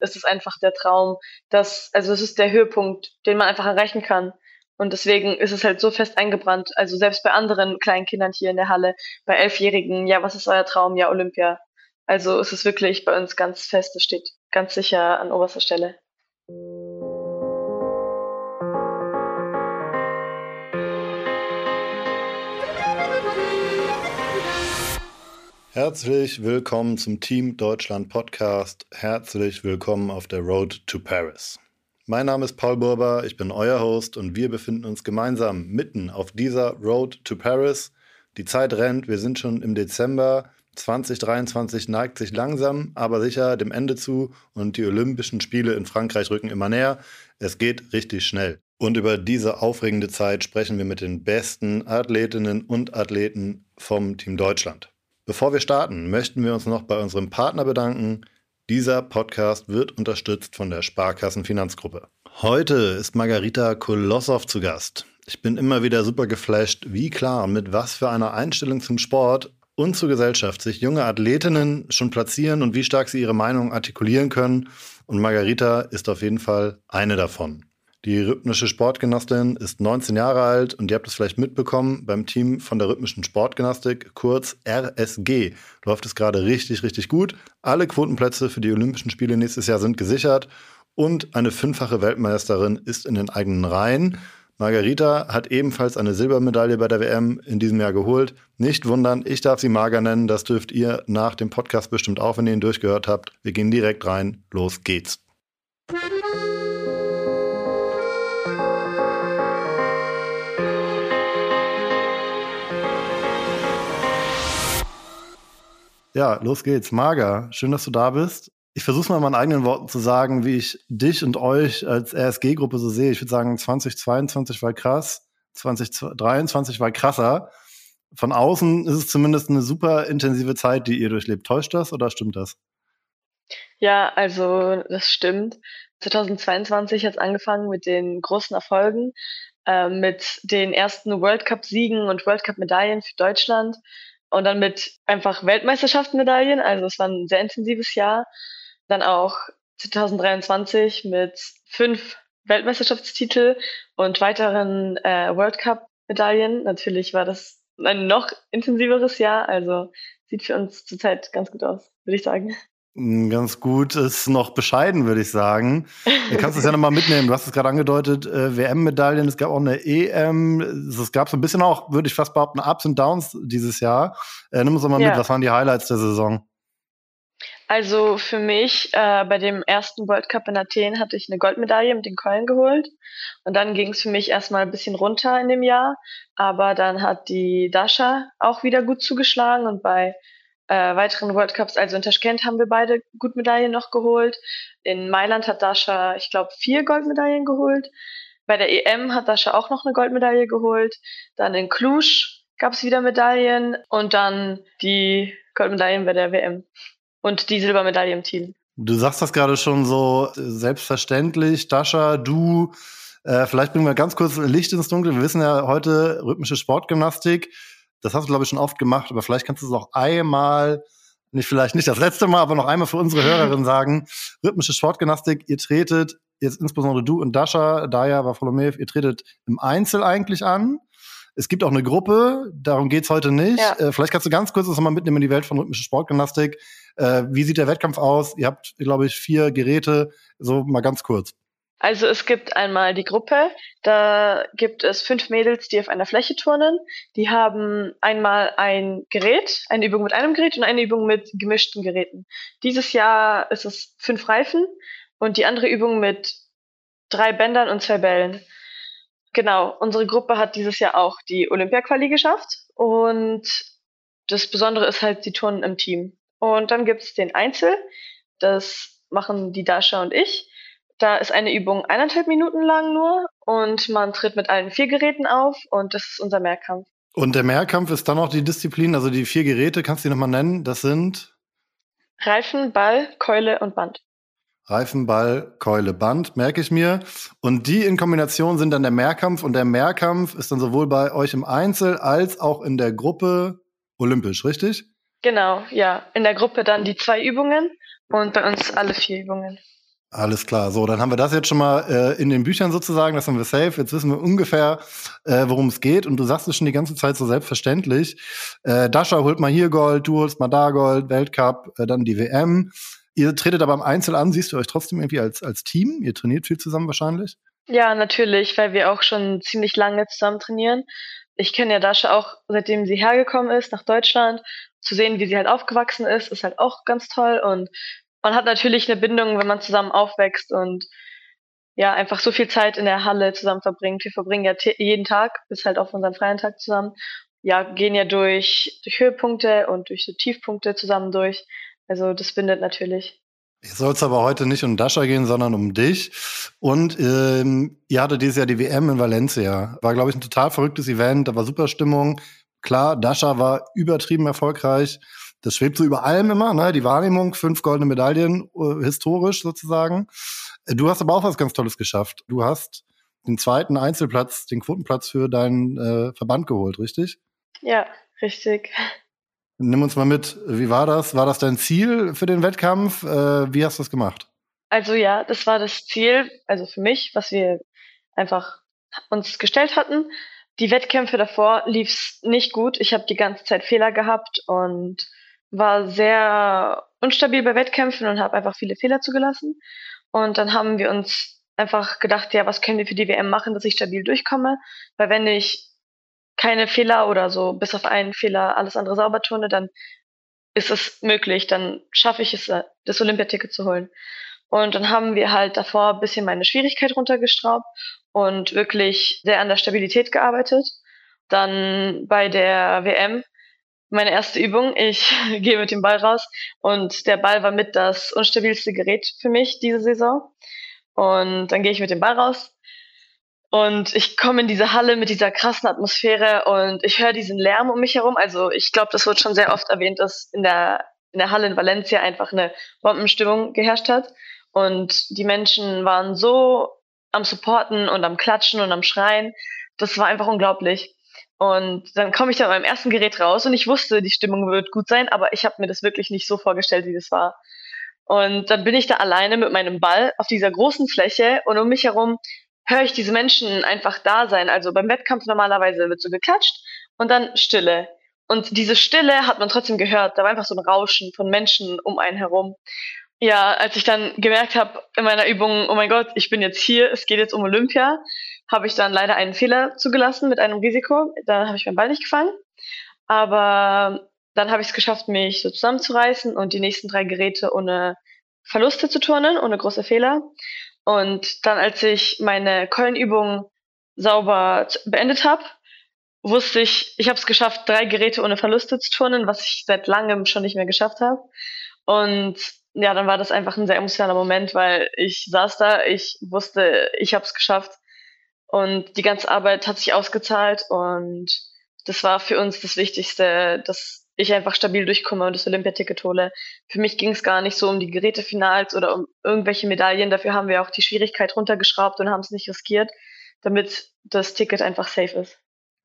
ist es einfach der Traum, dass, also es ist der Höhepunkt, den man einfach erreichen kann. Und deswegen ist es halt so fest eingebrannt. Also selbst bei anderen kleinen Kindern hier in der Halle, bei Elfjährigen, ja, was ist euer Traum? Ja, Olympia. Also es ist wirklich bei uns ganz fest, es steht ganz sicher an oberster Stelle. Herzlich willkommen zum Team Deutschland Podcast. Herzlich willkommen auf der Road to Paris. Mein Name ist Paul Burber, ich bin euer Host und wir befinden uns gemeinsam mitten auf dieser Road to Paris. Die Zeit rennt, wir sind schon im Dezember. 2023 neigt sich langsam, aber sicher dem Ende zu und die Olympischen Spiele in Frankreich rücken immer näher. Es geht richtig schnell. Und über diese aufregende Zeit sprechen wir mit den besten Athletinnen und Athleten vom Team Deutschland. Bevor wir starten, möchten wir uns noch bei unserem Partner bedanken. Dieser Podcast wird unterstützt von der Sparkassenfinanzgruppe. Heute ist Margarita Kolossow zu Gast. Ich bin immer wieder super geflasht, wie klar und mit was für einer Einstellung zum Sport und zur Gesellschaft sich junge Athletinnen schon platzieren und wie stark sie ihre Meinung artikulieren können. Und Margarita ist auf jeden Fall eine davon. Die rhythmische Sportgymnastin ist 19 Jahre alt und ihr habt es vielleicht mitbekommen, beim Team von der rhythmischen Sportgymnastik, kurz RSG, läuft es gerade richtig, richtig gut. Alle Quotenplätze für die Olympischen Spiele nächstes Jahr sind gesichert und eine fünffache Weltmeisterin ist in den eigenen Reihen. Margarita hat ebenfalls eine Silbermedaille bei der WM in diesem Jahr geholt. Nicht wundern, ich darf sie Marga nennen. Das dürft ihr nach dem Podcast bestimmt auch, wenn ihr ihn durchgehört habt. Wir gehen direkt rein. Los geht's. Ja, los geht's. Marga, schön, dass du da bist. Ich versuche mal in meinen eigenen Worten zu sagen, wie ich dich und euch als RSG-Gruppe so sehe. Ich würde sagen, 2022 war krass, 2023 war krasser. Von außen ist es zumindest eine super intensive Zeit, die ihr durchlebt. Täuscht das oder stimmt das? Ja, also das stimmt. 2022 hat es angefangen mit den großen Erfolgen, äh, mit den ersten World Cup-Siegen und World Cup-Medaillen für Deutschland. Und dann mit einfach Weltmeisterschaftsmedaillen. Also es war ein sehr intensives Jahr. Dann auch 2023 mit fünf Weltmeisterschaftstitel und weiteren äh, World Cup Medaillen. Natürlich war das ein noch intensiveres Jahr. Also sieht für uns zurzeit ganz gut aus, würde ich sagen. Ganz gut ist noch bescheiden, würde ich sagen. Du kannst es ja nochmal mitnehmen. Du hast es gerade angedeutet, äh, WM-Medaillen, es gab auch eine EM. Es gab so ein bisschen auch, würde ich fast behaupten, Ups und Downs dieses Jahr. Äh, nimm uns doch mal ja. mit, was waren die Highlights der Saison? Also für mich, äh, bei dem ersten World Cup in Athen hatte ich eine Goldmedaille mit den Keulen geholt. Und dann ging es für mich erstmal ein bisschen runter in dem Jahr. Aber dann hat die Dasha auch wieder gut zugeschlagen und bei äh, weiteren World Cups, also in Taschkent haben wir beide gut Medaillen noch geholt. In Mailand hat Dasha, ich glaube, vier Goldmedaillen geholt. Bei der EM hat Dasha auch noch eine Goldmedaille geholt. Dann in Cluj gab es wieder Medaillen und dann die Goldmedaillen bei der WM und die Silbermedaille im Team. Du sagst das gerade schon so selbstverständlich. Dasha, du, äh, vielleicht bringen wir ganz kurz Licht ins Dunkel. Wir wissen ja heute rhythmische Sportgymnastik das hast du, glaube ich, schon oft gemacht, aber vielleicht kannst du es auch einmal, nicht vielleicht nicht das letzte Mal, aber noch einmal für unsere Hörerinnen sagen. Rhythmische Sportgymnastik, ihr tretet, jetzt insbesondere du und Dasha, Daya, Varfolomev, ihr tretet im Einzel eigentlich an. Es gibt auch eine Gruppe, darum geht's heute nicht. Ja. Äh, vielleicht kannst du ganz kurz das nochmal mitnehmen in die Welt von rhythmischer Sportgymnastik. Äh, wie sieht der Wettkampf aus? Ihr habt, glaube ich, vier Geräte. So mal ganz kurz. Also es gibt einmal die Gruppe, da gibt es fünf Mädels, die auf einer Fläche turnen. Die haben einmal ein Gerät, eine Übung mit einem Gerät und eine Übung mit gemischten Geräten. Dieses Jahr ist es fünf Reifen und die andere Übung mit drei Bändern und zwei Bällen. Genau, unsere Gruppe hat dieses Jahr auch die Olympia-Quali geschafft und das Besondere ist halt, die turnen im Team. Und dann gibt es den Einzel, das machen die Dasha und ich. Da ist eine Übung eineinhalb Minuten lang nur und man tritt mit allen vier Geräten auf und das ist unser Mehrkampf. Und der Mehrkampf ist dann auch die Disziplin, also die vier Geräte, kannst du die nochmal nennen? Das sind Reifen, Ball, Keule und Band. Reifen, Ball, Keule, Band, merke ich mir. Und die in Kombination sind dann der Mehrkampf und der Mehrkampf ist dann sowohl bei euch im Einzel als auch in der Gruppe olympisch, richtig? Genau, ja. In der Gruppe dann die zwei Übungen und bei uns alle vier Übungen. Alles klar. So, dann haben wir das jetzt schon mal äh, in den Büchern sozusagen, das haben wir safe. Jetzt wissen wir ungefähr, äh, worum es geht. Und du sagst es schon die ganze Zeit so selbstverständlich. Äh, Dasha holt mal hier Gold, du holst mal da Gold, Weltcup, äh, dann die WM. Ihr tretet aber im Einzel an, siehst du euch trotzdem irgendwie als, als Team? Ihr trainiert viel zusammen wahrscheinlich? Ja, natürlich, weil wir auch schon ziemlich lange zusammen trainieren. Ich kenne ja Dasha auch, seitdem sie hergekommen ist nach Deutschland. Zu sehen, wie sie halt aufgewachsen ist, ist halt auch ganz toll. Und man hat natürlich eine Bindung, wenn man zusammen aufwächst und ja, einfach so viel Zeit in der Halle zusammen verbringt. Wir verbringen ja jeden Tag, bis halt auf unseren freien Tag zusammen. Ja, gehen ja durch, durch Höhepunkte und durch so Tiefpunkte zusammen durch. Also das bindet natürlich. Jetzt soll es aber heute nicht um Dasha gehen, sondern um dich. Und ähm, ihr hattet dieses Jahr die WM in Valencia. War, glaube ich, ein total verrücktes Event. Da war super Stimmung. Klar, Dasha war übertrieben erfolgreich. Das schwebt so über allem immer, ne? Die Wahrnehmung, fünf goldene Medaillen, äh, historisch sozusagen. Du hast aber auch was ganz Tolles geschafft. Du hast den zweiten Einzelplatz, den Quotenplatz für deinen äh, Verband geholt, richtig? Ja, richtig. Nimm uns mal mit, wie war das? War das dein Ziel für den Wettkampf? Äh, wie hast du das gemacht? Also ja, das war das Ziel, also für mich, was wir einfach uns gestellt hatten. Die Wettkämpfe davor lief es nicht gut. Ich habe die ganze Zeit Fehler gehabt und war sehr unstabil bei Wettkämpfen und habe einfach viele Fehler zugelassen. Und dann haben wir uns einfach gedacht, ja, was können wir für die WM machen, dass ich stabil durchkomme? Weil wenn ich keine Fehler oder so bis auf einen Fehler alles andere sauber turne, dann ist es möglich, dann schaffe ich es, äh, das Olympiaticket zu holen. Und dann haben wir halt davor ein bisschen meine Schwierigkeit runtergestraubt und wirklich sehr an der Stabilität gearbeitet. Dann bei der WM meine erste Übung. Ich gehe mit dem Ball raus und der Ball war mit das unstabilste Gerät für mich diese Saison. Und dann gehe ich mit dem Ball raus und ich komme in diese Halle mit dieser krassen Atmosphäre und ich höre diesen Lärm um mich herum. Also ich glaube, das wird schon sehr oft erwähnt, dass in der, in der Halle in Valencia einfach eine Bombenstimmung geherrscht hat. Und die Menschen waren so am Supporten und am Klatschen und am Schreien. Das war einfach unglaublich. Und dann komme ich da beim ersten Gerät raus und ich wusste, die Stimmung wird gut sein, aber ich habe mir das wirklich nicht so vorgestellt, wie das war. Und dann bin ich da alleine mit meinem Ball auf dieser großen Fläche und um mich herum höre ich diese Menschen einfach da sein. Also beim Wettkampf normalerweise wird so geklatscht und dann Stille. Und diese Stille hat man trotzdem gehört. Da war einfach so ein Rauschen von Menschen um einen herum. Ja, als ich dann gemerkt habe in meiner Übung, oh mein Gott, ich bin jetzt hier, es geht jetzt um Olympia, habe ich dann leider einen Fehler zugelassen mit einem Risiko. Da habe ich meinen Ball nicht gefangen. Aber dann habe ich es geschafft, mich so zusammenzureißen und die nächsten drei Geräte ohne Verluste zu turnen, ohne große Fehler. Und dann, als ich meine Keulenübung sauber beendet habe, wusste ich, ich habe es geschafft, drei Geräte ohne Verluste zu turnen, was ich seit langem schon nicht mehr geschafft habe. Und ja, dann war das einfach ein sehr emotionaler Moment, weil ich saß da, ich wusste, ich habe es geschafft und die ganze Arbeit hat sich ausgezahlt und das war für uns das Wichtigste, dass ich einfach stabil durchkomme und das Olympiaticket hole. Für mich ging es gar nicht so um die Gerätefinals oder um irgendwelche Medaillen. Dafür haben wir auch die Schwierigkeit runtergeschraubt und haben es nicht riskiert, damit das Ticket einfach safe ist.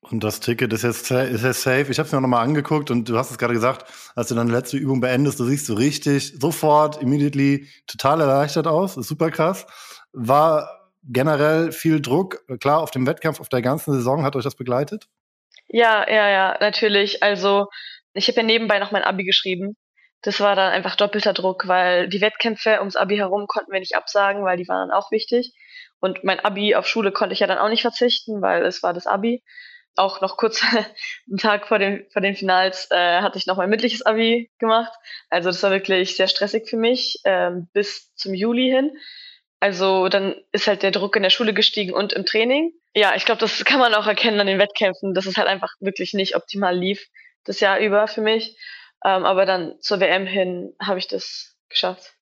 Und das Ticket ist jetzt, ist jetzt safe. Ich habe es mir auch nochmal angeguckt und du hast es gerade gesagt, als du deine letzte Übung beendest, du siehst so richtig, sofort, immediately, total erleichtert aus. ist super krass. War generell viel Druck? Klar, auf dem Wettkampf, auf der ganzen Saison hat euch das begleitet? Ja, ja, ja, natürlich. Also ich habe ja nebenbei noch mein Abi geschrieben. Das war dann einfach doppelter Druck, weil die Wettkämpfe ums Abi herum konnten wir nicht absagen, weil die waren dann auch wichtig. Und mein Abi auf Schule konnte ich ja dann auch nicht verzichten, weil es war das Abi. Auch noch kurz einen Tag vor, dem, vor den Finals äh, hatte ich noch mein mündliches Abi gemacht. Also das war wirklich sehr stressig für mich ähm, bis zum Juli hin. Also dann ist halt der Druck in der Schule gestiegen und im Training. Ja, ich glaube, das kann man auch erkennen an den Wettkämpfen, dass es halt einfach wirklich nicht optimal lief das Jahr über für mich. Ähm, aber dann zur WM hin habe ich das geschafft,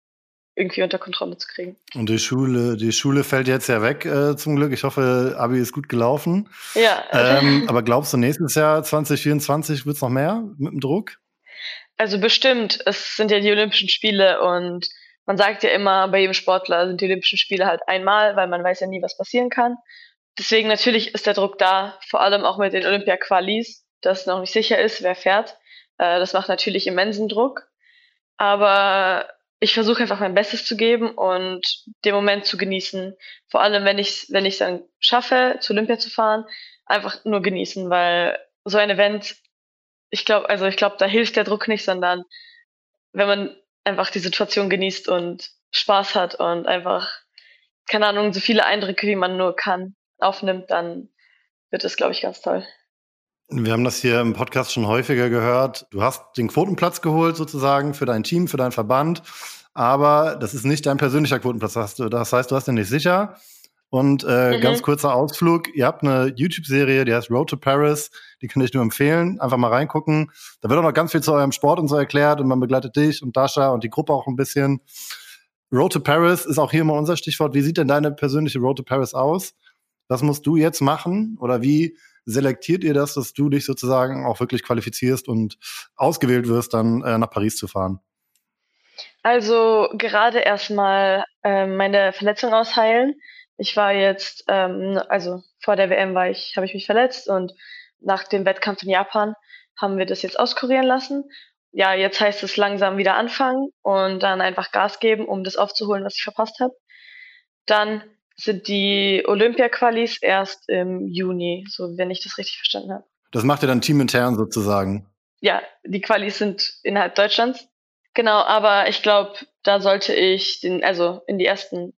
irgendwie unter Kontrolle zu kriegen. Und die Schule, die Schule fällt jetzt ja weg, äh, zum Glück. Ich hoffe, Abi ist gut gelaufen. Ja. Ähm, aber glaubst du, nächstes Jahr 2024 wird es noch mehr mit dem Druck? Also bestimmt. Es sind ja die Olympischen Spiele und man sagt ja immer, bei jedem Sportler sind die Olympischen Spiele halt einmal, weil man weiß ja nie, was passieren kann. Deswegen natürlich ist der Druck da, vor allem auch mit den Olympia-Qualis, dass noch nicht sicher ist, wer fährt. Äh, das macht natürlich immensen Druck. Aber ich versuche einfach mein Bestes zu geben und den Moment zu genießen. Vor allem, wenn ich wenn ich dann schaffe, zu Olympia zu fahren, einfach nur genießen, weil so ein Event, ich glaube, also ich glaube, da hilft der Druck nicht, sondern wenn man einfach die Situation genießt und Spaß hat und einfach, keine Ahnung, so viele Eindrücke, wie man nur kann, aufnimmt, dann wird es, glaube ich, ganz toll. Wir haben das hier im Podcast schon häufiger gehört. Du hast den Quotenplatz geholt sozusagen für dein Team, für deinen Verband. Aber das ist nicht dein persönlicher Quotenplatz. Das heißt, du hast den nicht sicher. Und äh, mhm. ganz kurzer Ausflug. Ihr habt eine YouTube-Serie, die heißt Road to Paris. Die kann ich nur empfehlen. Einfach mal reingucken. Da wird auch noch ganz viel zu eurem Sport und so erklärt. Und man begleitet dich und Dasha und die Gruppe auch ein bisschen. Road to Paris ist auch hier immer unser Stichwort. Wie sieht denn deine persönliche Road to Paris aus? Was musst du jetzt machen? Oder wie selektiert ihr das, dass du dich sozusagen auch wirklich qualifizierst und ausgewählt wirst, dann äh, nach Paris zu fahren? Also gerade erstmal äh, meine Verletzung ausheilen. Ich war jetzt, ähm, also vor der WM war ich, habe ich mich verletzt und nach dem Wettkampf in Japan haben wir das jetzt auskurieren lassen. Ja, jetzt heißt es langsam wieder anfangen und dann einfach Gas geben, um das aufzuholen, was ich verpasst habe. Dann sind die Olympia-Qualis erst im Juni, so wenn ich das richtig verstanden habe. Das macht ihr dann teamintern sozusagen? Ja, die Qualis sind innerhalb Deutschlands. Genau, aber ich glaube, da sollte ich den, also in die ersten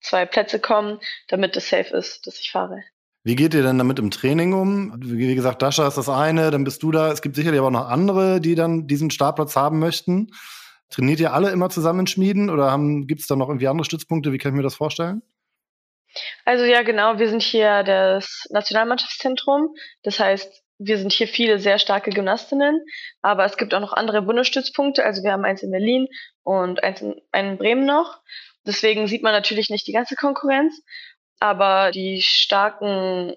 zwei Plätze kommen, damit es safe ist, dass ich fahre. Wie geht ihr denn damit im Training um? Wie gesagt, Dasha ist das eine, dann bist du da. Es gibt sicherlich aber auch noch andere, die dann diesen Startplatz haben möchten. Trainiert ihr alle immer zusammen in Schmieden oder gibt es da noch irgendwie andere Stützpunkte? Wie kann ich mir das vorstellen? Also ja, genau, wir sind hier das Nationalmannschaftszentrum. Das heißt, wir sind hier viele sehr starke Gymnastinnen, aber es gibt auch noch andere Bundesstützpunkte. Also wir haben eins in Berlin und eins in, einen in Bremen noch. Deswegen sieht man natürlich nicht die ganze Konkurrenz, aber die starken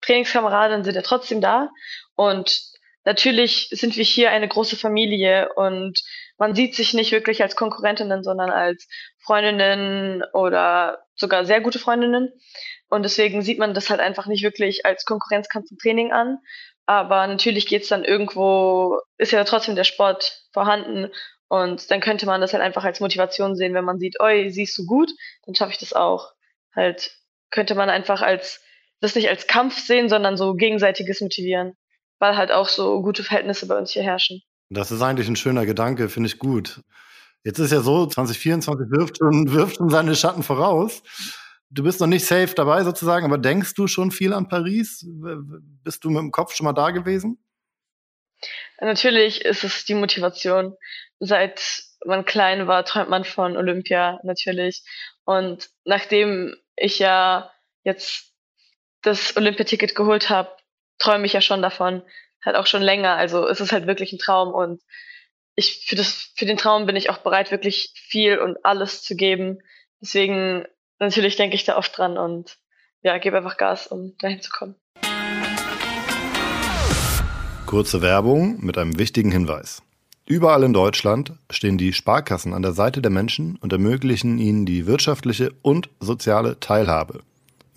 Trainingskameraden sind ja trotzdem da. Und natürlich sind wir hier eine große Familie und man sieht sich nicht wirklich als Konkurrentinnen, sondern als Freundinnen oder sogar sehr gute Freundinnen. Und deswegen sieht man das halt einfach nicht wirklich als Konkurrenzkampf im Training an. Aber natürlich geht's dann irgendwo, ist ja trotzdem der Sport vorhanden. Und dann könnte man das halt einfach als Motivation sehen, wenn man sieht, oi, siehst du gut, dann schaffe ich das auch. Halt könnte man einfach als, das nicht als Kampf sehen, sondern so gegenseitiges Motivieren. Weil halt auch so gute Verhältnisse bei uns hier herrschen. Das ist eigentlich ein schöner Gedanke, finde ich gut. Jetzt ist ja so, 2024 wirft schon, wirft schon seine Schatten voraus. Du bist noch nicht safe dabei sozusagen, aber denkst du schon viel an Paris? Bist du mit dem Kopf schon mal da gewesen? Natürlich ist es die Motivation. Seit man klein war, träumt man von Olympia natürlich. Und nachdem ich ja jetzt das Olympiaticket geholt habe, träume ich ja schon davon, halt auch schon länger. Also es ist halt wirklich ein Traum und ich für das für den Traum bin ich auch bereit, wirklich viel und alles zu geben. Deswegen natürlich denke ich da oft dran und ja, gebe einfach Gas, um dahin zu kommen. Kurze Werbung mit einem wichtigen Hinweis. Überall in Deutschland stehen die Sparkassen an der Seite der Menschen und ermöglichen ihnen die wirtschaftliche und soziale Teilhabe.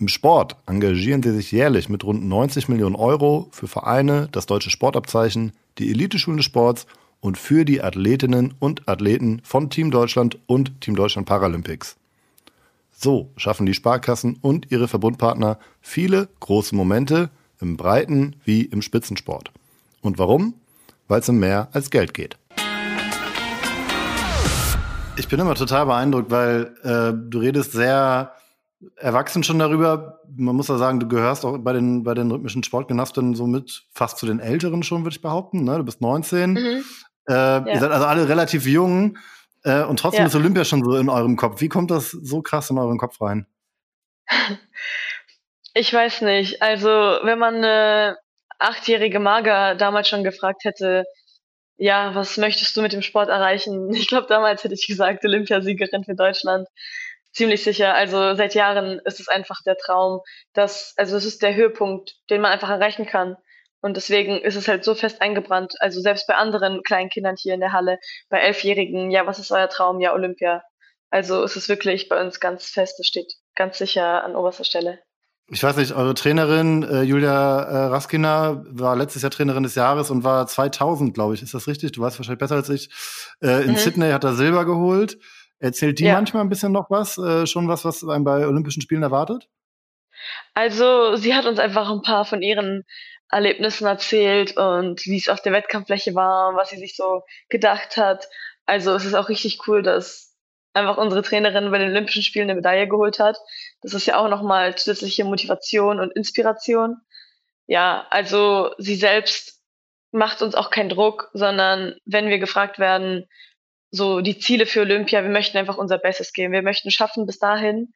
Im Sport engagieren sie sich jährlich mit rund 90 Millionen Euro für Vereine, das deutsche Sportabzeichen, die Eliteschulen des Sports und für die Athletinnen und Athleten von Team Deutschland und Team Deutschland Paralympics. So schaffen die Sparkassen und ihre Verbundpartner viele große Momente im Breiten wie im Spitzensport. Und warum? Weil es um mehr als Geld geht. Ich bin immer total beeindruckt, weil äh, du redest sehr erwachsen schon darüber. Man muss ja sagen, du gehörst auch bei den, bei den rhythmischen Sportgymnastinnen so mit fast zu den Älteren schon, würde ich behaupten. Ne? Du bist 19. Mhm. Äh, ja. Ihr seid also alle relativ jung. Äh, und trotzdem ja. ist Olympia schon so in eurem Kopf. Wie kommt das so krass in euren Kopf rein? Ich weiß nicht. Also, wenn man eine achtjährige Mager damals schon gefragt hätte, ja, was möchtest du mit dem Sport erreichen? Ich glaube, damals hätte ich gesagt, Olympiasiegerin für Deutschland. Ziemlich sicher. Also seit Jahren ist es einfach der Traum, dass, also es ist der Höhepunkt, den man einfach erreichen kann. Und deswegen ist es halt so fest eingebrannt. Also selbst bei anderen kleinen Kindern hier in der Halle, bei Elfjährigen, ja, was ist euer Traum? Ja, Olympia. Also es ist wirklich bei uns ganz fest, es steht ganz sicher an oberster Stelle. Ich weiß nicht, eure Trainerin äh, Julia äh, Raskina war letztes Jahr Trainerin des Jahres und war 2000, glaube ich. Ist das richtig? Du weißt wahrscheinlich besser als ich. Äh, in mhm. Sydney hat er Silber geholt. Erzählt die ja. manchmal ein bisschen noch was? Äh, schon was, was einem bei Olympischen Spielen erwartet? Also, sie hat uns einfach ein paar von ihren Erlebnissen erzählt und wie es auf der Wettkampffläche war und was sie sich so gedacht hat. Also, es ist auch richtig cool, dass einfach unsere Trainerin bei den Olympischen Spielen eine Medaille geholt hat. Das ist ja auch nochmal zusätzliche Motivation und Inspiration. Ja, also sie selbst macht uns auch keinen Druck, sondern wenn wir gefragt werden, so die Ziele für Olympia, wir möchten einfach unser Bestes geben. Wir möchten schaffen, bis dahin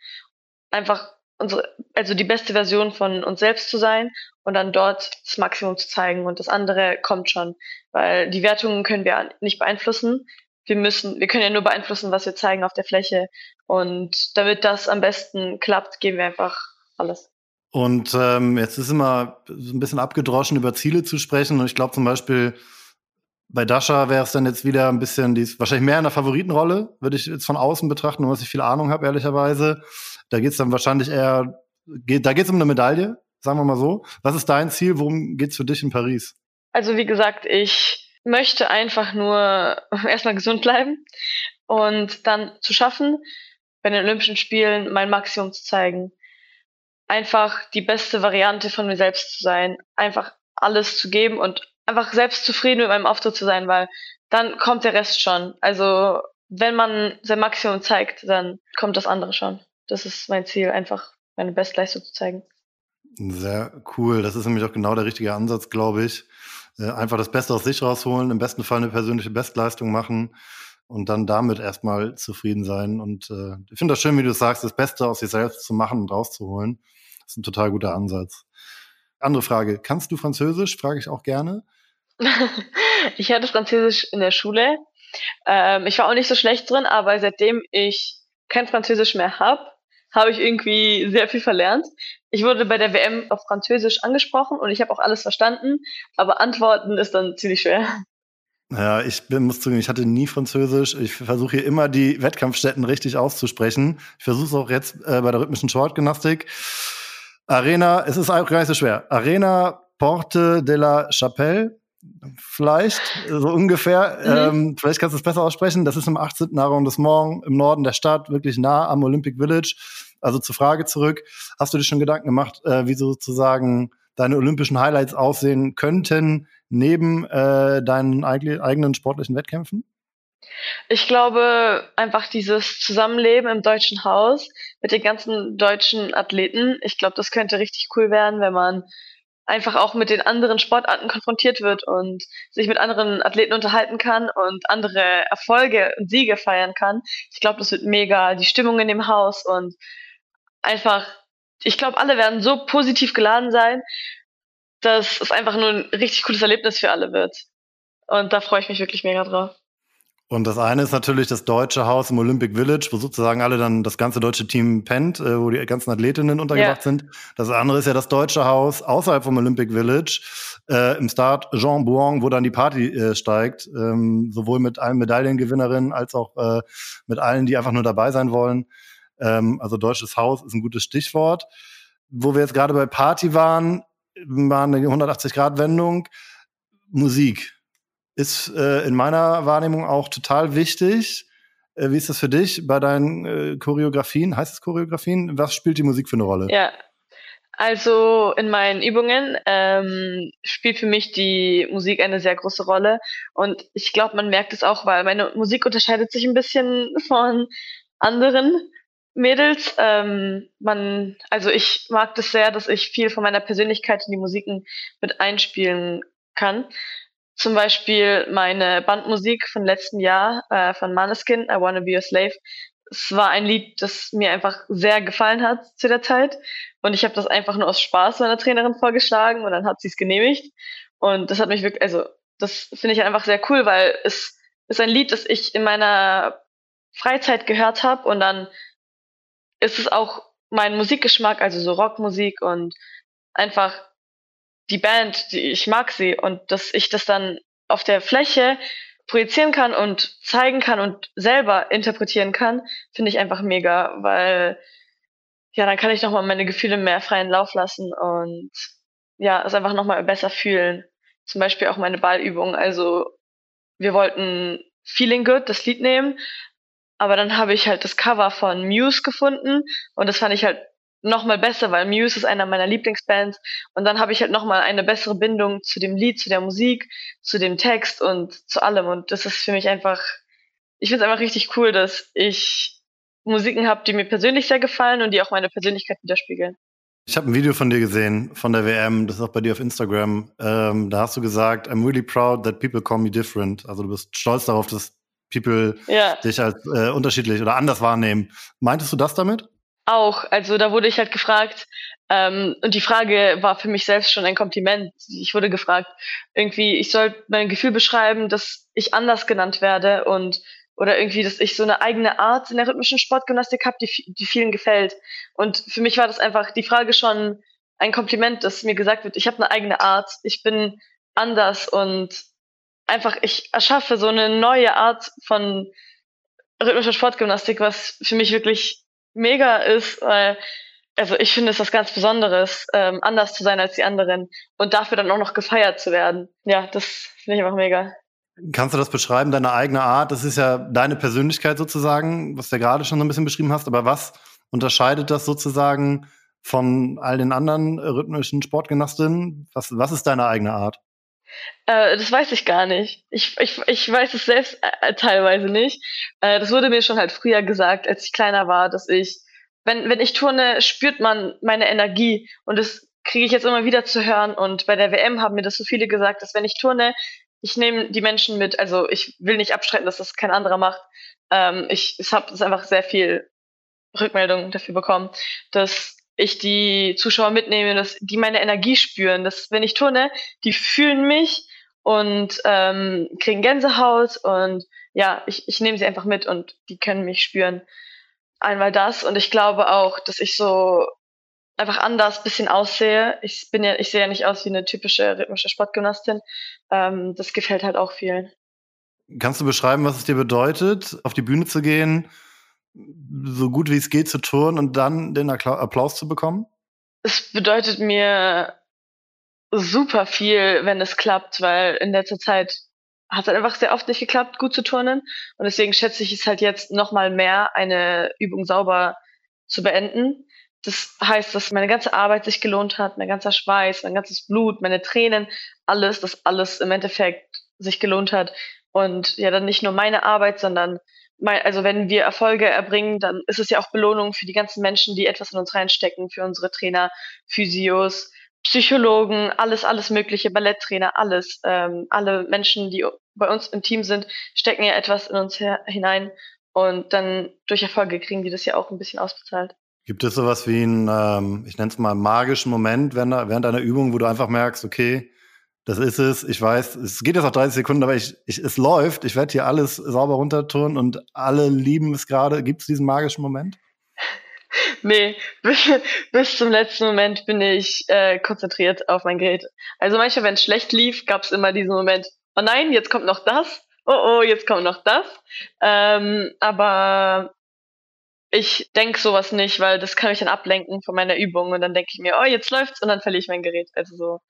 einfach unsere, also die beste Version von uns selbst zu sein und dann dort das Maximum zu zeigen und das andere kommt schon, weil die Wertungen können wir nicht beeinflussen wir müssen, wir können ja nur beeinflussen, was wir zeigen auf der Fläche. Und damit das am besten klappt, geben wir einfach alles. Und ähm, jetzt ist immer so ein bisschen abgedroschen, über Ziele zu sprechen. Und ich glaube zum Beispiel, bei Dasha wäre es dann jetzt wieder ein bisschen, die ist wahrscheinlich mehr in der Favoritenrolle, würde ich jetzt von außen betrachten, nur dass ich viel Ahnung habe, ehrlicherweise. Da geht es dann wahrscheinlich eher, geht, da geht es um eine Medaille, sagen wir mal so. Was ist dein Ziel? Worum geht es für dich in Paris? Also wie gesagt, ich möchte einfach nur erstmal gesund bleiben und dann zu schaffen, bei den Olympischen Spielen mein Maximum zu zeigen. Einfach die beste Variante von mir selbst zu sein, einfach alles zu geben und einfach selbst zufrieden mit meinem Auftritt zu sein, weil dann kommt der Rest schon. Also wenn man sein Maximum zeigt, dann kommt das andere schon. Das ist mein Ziel, einfach meine Bestleistung zu zeigen. Sehr cool. Das ist nämlich auch genau der richtige Ansatz, glaube ich. Äh, einfach das Beste aus sich rausholen, im besten Fall eine persönliche Bestleistung machen und dann damit erstmal zufrieden sein. Und äh, ich finde das schön, wie du sagst, das Beste aus sich selbst zu machen und rauszuholen. Das ist ein total guter Ansatz. Andere Frage, kannst du Französisch? Frage ich auch gerne. ich hatte Französisch in der Schule. Ähm, ich war auch nicht so schlecht drin, aber seitdem ich kein Französisch mehr habe, habe ich irgendwie sehr viel verlernt. Ich wurde bei der WM auf Französisch angesprochen und ich habe auch alles verstanden, aber Antworten ist dann ziemlich schwer. Ja, ich bin, muss zugeben, ich hatte nie Französisch. Ich versuche hier immer die Wettkampfstätten richtig auszusprechen. Ich versuche es auch jetzt äh, bei der rhythmischen Shortgymnastik. Arena, es ist auch gar nicht so schwer. Arena Porte de la Chapelle, vielleicht, so ungefähr. Mhm. Ähm, vielleicht kannst du es besser aussprechen. Das ist im 18. Arrondissement im Norden der Stadt, wirklich nah am Olympic Village. Also zur Frage zurück, hast du dir schon Gedanken gemacht, äh, wie sozusagen deine olympischen Highlights aussehen könnten, neben äh, deinen eigenen sportlichen Wettkämpfen? Ich glaube, einfach dieses Zusammenleben im deutschen Haus mit den ganzen deutschen Athleten, ich glaube, das könnte richtig cool werden, wenn man einfach auch mit den anderen Sportarten konfrontiert wird und sich mit anderen Athleten unterhalten kann und andere Erfolge und Siege feiern kann. Ich glaube, das wird mega. Die Stimmung in dem Haus und einfach, ich glaube, alle werden so positiv geladen sein, dass es einfach nur ein richtig cooles Erlebnis für alle wird. Und da freue ich mich wirklich mega drauf. Und das eine ist natürlich das deutsche Haus im Olympic Village, wo sozusagen alle dann das ganze deutsche Team pennt, äh, wo die ganzen Athletinnen untergebracht ja. sind. Das andere ist ja das deutsche Haus außerhalb vom Olympic Village, äh, im Start Jean Bouang, wo dann die Party äh, steigt, ähm, sowohl mit allen Medaillengewinnerinnen als auch äh, mit allen, die einfach nur dabei sein wollen. Ähm, also deutsches Haus ist ein gutes Stichwort. Wo wir jetzt gerade bei Party waren, war eine 180-Grad-Wendung. Musik ist äh, in meiner Wahrnehmung auch total wichtig. Äh, wie ist das für dich bei deinen äh, Choreografien? Heißt es Choreografien? Was spielt die Musik für eine Rolle? Ja, also in meinen Übungen ähm, spielt für mich die Musik eine sehr große Rolle. Und ich glaube, man merkt es auch, weil meine Musik unterscheidet sich ein bisschen von anderen. Mädels. Ähm, man, also ich mag das sehr, dass ich viel von meiner Persönlichkeit in die Musiken mit einspielen kann. Zum Beispiel meine Bandmusik von letztem Jahr äh, von Maneskin, I Wanna Be Your Slave. Es war ein Lied, das mir einfach sehr gefallen hat zu der Zeit. Und ich habe das einfach nur aus Spaß meiner Trainerin vorgeschlagen und dann hat sie es genehmigt. Und das hat mich wirklich, also das finde ich einfach sehr cool, weil es ist ein Lied, das ich in meiner Freizeit gehört habe und dann ist es auch mein Musikgeschmack, also so Rockmusik und einfach die Band, die ich mag sie und dass ich das dann auf der Fläche projizieren kann und zeigen kann und selber interpretieren kann, finde ich einfach mega, weil ja, dann kann ich nochmal meine Gefühle mehr freien Lauf lassen und ja, es einfach nochmal besser fühlen. Zum Beispiel auch meine Ballübung. Also wir wollten Feeling Good, das Lied nehmen, aber dann habe ich halt das Cover von Muse gefunden und das fand ich halt nochmal besser, weil Muse ist einer meiner Lieblingsbands und dann habe ich halt nochmal eine bessere Bindung zu dem Lied, zu der Musik, zu dem Text und zu allem und das ist für mich einfach, ich finde es einfach richtig cool, dass ich Musiken habe, die mir persönlich sehr gefallen und die auch meine Persönlichkeit widerspiegeln. Ich habe ein Video von dir gesehen, von der WM, das ist auch bei dir auf Instagram. Ähm, da hast du gesagt, I'm really proud that people call me different. Also du bist stolz darauf, dass People ja. dich als äh, unterschiedlich oder anders wahrnehmen. Meintest du das damit? Auch. Also da wurde ich halt gefragt, ähm, und die Frage war für mich selbst schon ein Kompliment. Ich wurde gefragt, irgendwie, ich soll mein Gefühl beschreiben, dass ich anders genannt werde und oder irgendwie, dass ich so eine eigene Art in der rhythmischen Sportgymnastik habe, die, die vielen gefällt. Und für mich war das einfach die Frage schon ein Kompliment, dass mir gesagt wird, ich habe eine eigene Art, ich bin anders und einfach, ich erschaffe so eine neue Art von rhythmischer Sportgymnastik, was für mich wirklich mega ist, weil also ich finde es was ganz Besonderes, ähm, anders zu sein als die anderen und dafür dann auch noch gefeiert zu werden. Ja, das finde ich einfach mega. Kannst du das beschreiben, deine eigene Art? Das ist ja deine Persönlichkeit sozusagen, was du ja gerade schon so ein bisschen beschrieben hast. Aber was unterscheidet das sozusagen von all den anderen rhythmischen Sportgymnastinnen? Was, was ist deine eigene Art? Äh, das weiß ich gar nicht. Ich, ich, ich weiß es selbst äh, teilweise nicht. Äh, das wurde mir schon halt früher gesagt, als ich kleiner war, dass ich, wenn, wenn ich turne, spürt man meine Energie. Und das kriege ich jetzt immer wieder zu hören. Und bei der WM haben mir das so viele gesagt, dass wenn ich turne, ich nehme die Menschen mit, also ich will nicht abstreiten, dass das kein anderer macht. Ähm, ich ich habe einfach sehr viel Rückmeldung dafür bekommen, dass ich die Zuschauer mitnehme, dass die meine Energie spüren, dass wenn ich turne, die fühlen mich und ähm, kriegen Gänsehaut und ja, ich, ich nehme sie einfach mit und die können mich spüren. Einmal das und ich glaube auch, dass ich so einfach anders bisschen aussehe. Ich bin ja, ich sehe ja nicht aus wie eine typische rhythmische Sportgymnastin. Ähm, das gefällt halt auch vielen. Kannst du beschreiben, was es dir bedeutet, auf die Bühne zu gehen, so gut wie es geht zu turnen und dann den Applaus zu bekommen? Es bedeutet mir super viel, wenn es klappt, weil in letzter Zeit hat es halt einfach sehr oft nicht geklappt, gut zu turnen. Und deswegen schätze ich es halt jetzt nochmal mehr, eine Übung sauber zu beenden das heißt, dass meine ganze Arbeit sich gelohnt hat, mein ganzer Schweiß, mein ganzes Blut, meine Tränen, alles, dass alles im Endeffekt sich gelohnt hat. Und ja, dann nicht nur meine Arbeit, sondern also wenn wir Erfolge erbringen, dann ist es ja auch Belohnung für die ganzen Menschen, die etwas in uns reinstecken, für unsere Trainer, Physios, Psychologen, alles, alles mögliche, Balletttrainer, alles. Ähm, alle Menschen, die bei uns im Team sind, stecken ja etwas in uns hinein. Und dann durch Erfolge kriegen die das ja auch ein bisschen ausbezahlt. Gibt es sowas wie einen, ähm, ich nenne es mal magischen Moment während, während einer Übung, wo du einfach merkst, okay, das ist es, ich weiß, es geht jetzt noch 30 Sekunden, aber ich, ich, es läuft, ich werde hier alles sauber runtertun und alle lieben es gerade. Gibt es diesen magischen Moment? Nee, bis, bis zum letzten Moment bin ich äh, konzentriert auf mein Gerät. Also manchmal, wenn es schlecht lief, gab es immer diesen Moment, oh nein, jetzt kommt noch das, oh oh, jetzt kommt noch das. Ähm, aber ich denke sowas nicht, weil das kann mich dann ablenken von meiner Übung und dann denke ich mir, oh, jetzt läuft's und dann verliere ich mein Gerät. Also so,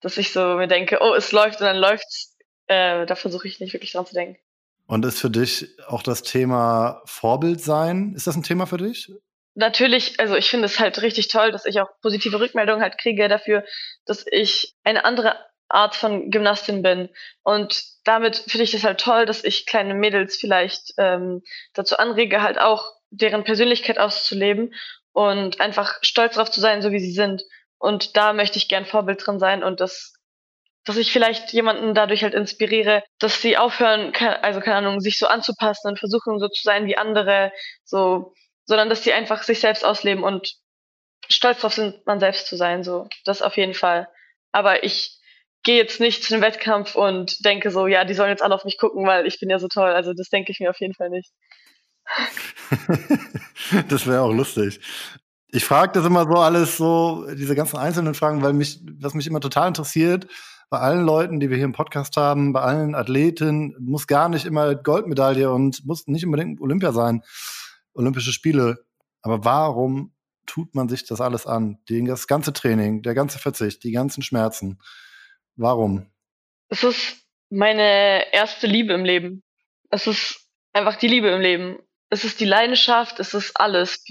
dass ich so mir denke, oh, es läuft und dann läuft's. Äh, da versuche ich nicht wirklich dran zu denken. Und ist für dich auch das Thema Vorbild sein? Ist das ein Thema für dich? Natürlich, also ich finde es halt richtig toll, dass ich auch positive Rückmeldungen halt kriege dafür, dass ich eine andere Art von Gymnastin bin. Und damit finde ich es halt toll, dass ich kleine Mädels vielleicht ähm, dazu anrege, halt auch deren Persönlichkeit auszuleben und einfach stolz darauf zu sein, so wie sie sind. Und da möchte ich gern Vorbild drin sein und das, dass ich vielleicht jemanden dadurch halt inspiriere, dass sie aufhören, also keine Ahnung, sich so anzupassen und versuchen so zu sein wie andere, so, sondern dass sie einfach sich selbst ausleben und stolz darauf sind, man selbst zu sein, so. Das auf jeden Fall. Aber ich gehe jetzt nicht zu einem Wettkampf und denke so, ja, die sollen jetzt alle auf mich gucken, weil ich bin ja so toll. Also das denke ich mir auf jeden Fall nicht. das wäre auch lustig. Ich frage das immer so alles so, diese ganzen einzelnen Fragen, weil mich, was mich immer total interessiert, bei allen Leuten, die wir hier im Podcast haben, bei allen Athleten, muss gar nicht immer Goldmedaille und muss nicht unbedingt Olympia sein, Olympische Spiele. Aber warum tut man sich das alles an? Das ganze Training, der ganze Verzicht, die ganzen Schmerzen. Warum? Es ist meine erste Liebe im Leben. Es ist einfach die Liebe im Leben. Es ist die Leidenschaft, es ist alles.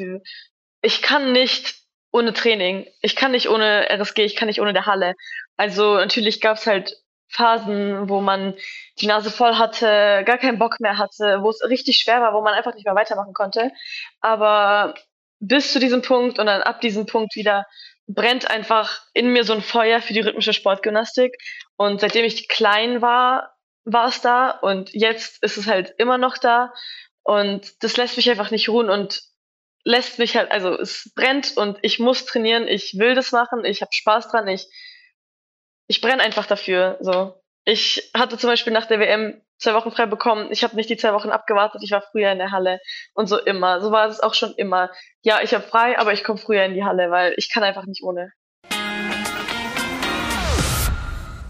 Ich kann nicht ohne Training. Ich kann nicht ohne RSG, ich kann nicht ohne der Halle. Also natürlich gab es halt Phasen, wo man die Nase voll hatte, gar keinen Bock mehr hatte, wo es richtig schwer war, wo man einfach nicht mehr weitermachen konnte. Aber bis zu diesem Punkt und dann ab diesem Punkt wieder brennt einfach in mir so ein Feuer für die rhythmische Sportgymnastik. Und seitdem ich klein war, war es da und jetzt ist es halt immer noch da. Und das lässt mich einfach nicht ruhen und lässt mich halt, also es brennt und ich muss trainieren, ich will das machen, ich habe Spaß dran, ich, ich brenne einfach dafür. So. Ich hatte zum Beispiel nach der WM zwei Wochen frei bekommen, ich habe nicht die zwei Wochen abgewartet, ich war früher in der Halle und so immer. So war es auch schon immer. Ja, ich habe frei, aber ich komme früher in die Halle, weil ich kann einfach nicht ohne.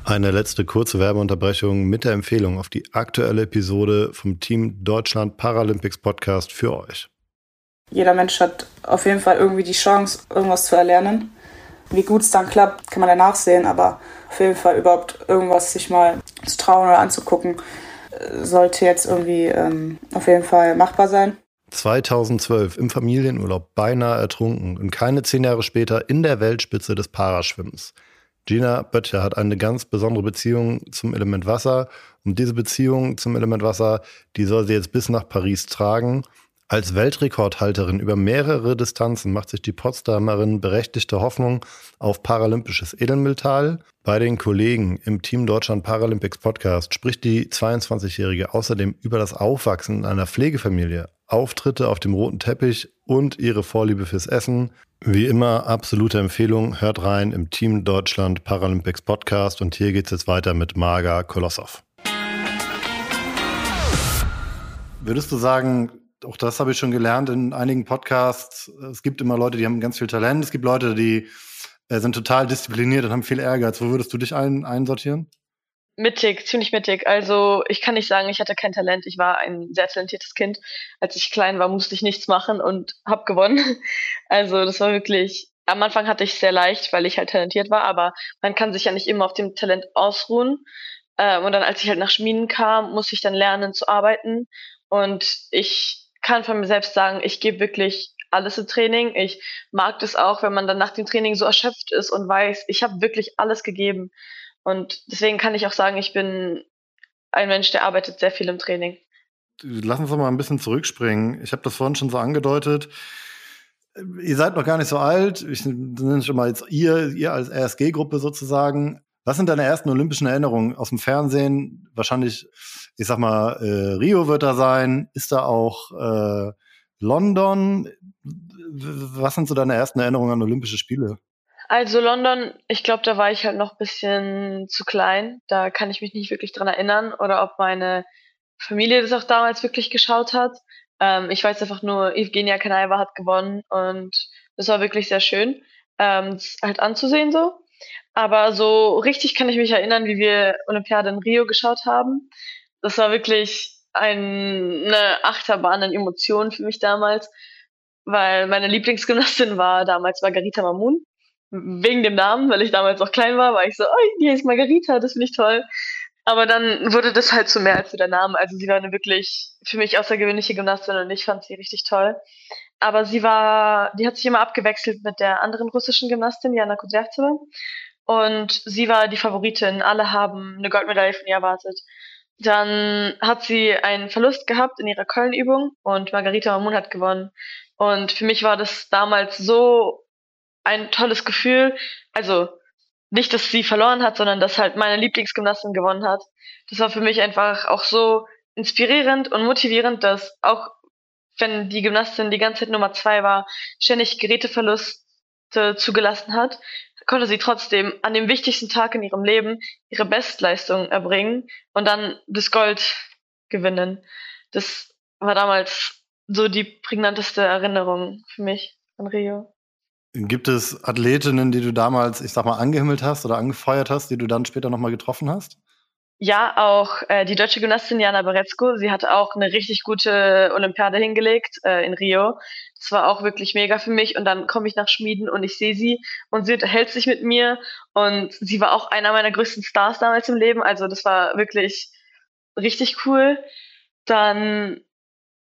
Eine letzte kurze Werbeunterbrechung mit der Empfehlung auf die aktuelle Episode vom Team Deutschland Paralympics Podcast für euch. Jeder Mensch hat auf jeden Fall irgendwie die Chance, irgendwas zu erlernen. Wie gut es dann klappt, kann man danach sehen, aber auf jeden Fall überhaupt irgendwas sich mal zu trauen oder anzugucken, sollte jetzt irgendwie ähm, auf jeden Fall machbar sein. 2012 im Familienurlaub beinahe ertrunken und keine zehn Jahre später in der Weltspitze des Paraschwimmens. Gina Böttcher hat eine ganz besondere Beziehung zum Element Wasser und diese Beziehung zum Element Wasser, die soll sie jetzt bis nach Paris tragen als Weltrekordhalterin über mehrere Distanzen macht sich die Potsdamerin berechtigte Hoffnung auf paralympisches Edelmetall. Bei den Kollegen im Team Deutschland Paralympics Podcast spricht die 22-Jährige außerdem über das Aufwachsen in einer Pflegefamilie, Auftritte auf dem roten Teppich und ihre Vorliebe fürs Essen. Wie immer, absolute Empfehlung, hört rein im Team Deutschland Paralympics Podcast und hier geht es jetzt weiter mit Marga Kolossow. Würdest du sagen, auch das habe ich schon gelernt in einigen Podcasts. Es gibt immer Leute, die haben ganz viel Talent. Es gibt Leute, die äh, sind total diszipliniert und haben viel Ehrgeiz. Wo würdest du dich ein, einsortieren? Mittig, ziemlich mittig. Also ich kann nicht sagen, ich hatte kein Talent. Ich war ein sehr talentiertes Kind. Als ich klein war, musste ich nichts machen und habe gewonnen. Also das war wirklich. Am Anfang hatte ich es sehr leicht, weil ich halt talentiert war, aber man kann sich ja nicht immer auf dem Talent ausruhen. Ähm, und dann, als ich halt nach Schmieden kam, musste ich dann lernen zu arbeiten. Und ich kann von mir selbst sagen, ich gebe wirklich alles im Training. Ich mag das auch, wenn man dann nach dem Training so erschöpft ist und weiß, ich habe wirklich alles gegeben. Und deswegen kann ich auch sagen, ich bin ein Mensch, der arbeitet sehr viel im Training. Lass uns doch mal ein bisschen zurückspringen. Ich habe das vorhin schon so angedeutet. Ihr seid noch gar nicht so alt. Ich nenne schon mal jetzt ihr, ihr als RSG-Gruppe sozusagen. Was sind deine ersten olympischen Erinnerungen aus dem Fernsehen? Wahrscheinlich ich sag mal, äh, Rio wird da sein, ist da auch äh, London. Was sind so deine ersten Erinnerungen an Olympische Spiele? Also London, ich glaube, da war ich halt noch ein bisschen zu klein. Da kann ich mich nicht wirklich dran erinnern oder ob meine Familie das auch damals wirklich geschaut hat. Ähm, ich weiß einfach nur, Evgenia Kanaeva hat gewonnen und das war wirklich sehr schön, ähm, halt anzusehen so. Aber so richtig kann ich mich erinnern, wie wir Olympiade in Rio geschaut haben das war wirklich eine Achterbahn an Emotionen für mich damals, weil meine Lieblingsgymnastin war damals Margarita Mamun. Wegen dem Namen, weil ich damals noch klein war, war ich so, oh, die heißt Margarita, das finde ich toll. Aber dann wurde das halt zu mehr als nur der Name. Also sie war eine wirklich für mich außergewöhnliche Gymnastin und ich fand sie richtig toll. Aber sie war, die hat sich immer abgewechselt mit der anderen russischen Gymnastin, Jana Kudryavtseva. Und sie war die Favoritin. Alle haben eine Goldmedaille von ihr erwartet. Dann hat sie einen Verlust gehabt in ihrer Köln-Übung und Margarita Mamun hat gewonnen. Und für mich war das damals so ein tolles Gefühl. Also nicht, dass sie verloren hat, sondern dass halt meine Lieblingsgymnastin gewonnen hat. Das war für mich einfach auch so inspirierend und motivierend, dass auch wenn die Gymnastin die ganze Zeit Nummer zwei war, ständig Geräteverluste zugelassen hat, konnte sie trotzdem an dem wichtigsten Tag in ihrem Leben ihre Bestleistung erbringen und dann das Gold gewinnen. Das war damals so die prägnanteste Erinnerung für mich an Rio. Gibt es Athletinnen, die du damals, ich sag mal, angehimmelt hast oder angefeuert hast, die du dann später nochmal getroffen hast? Ja, auch äh, die deutsche Gymnastin Jana Beretzko, sie hat auch eine richtig gute Olympiade hingelegt äh, in Rio. Das war auch wirklich mega für mich. Und dann komme ich nach Schmieden und ich sehe sie und sie hält sich mit mir. Und sie war auch einer meiner größten Stars damals im Leben. Also das war wirklich richtig cool. Dann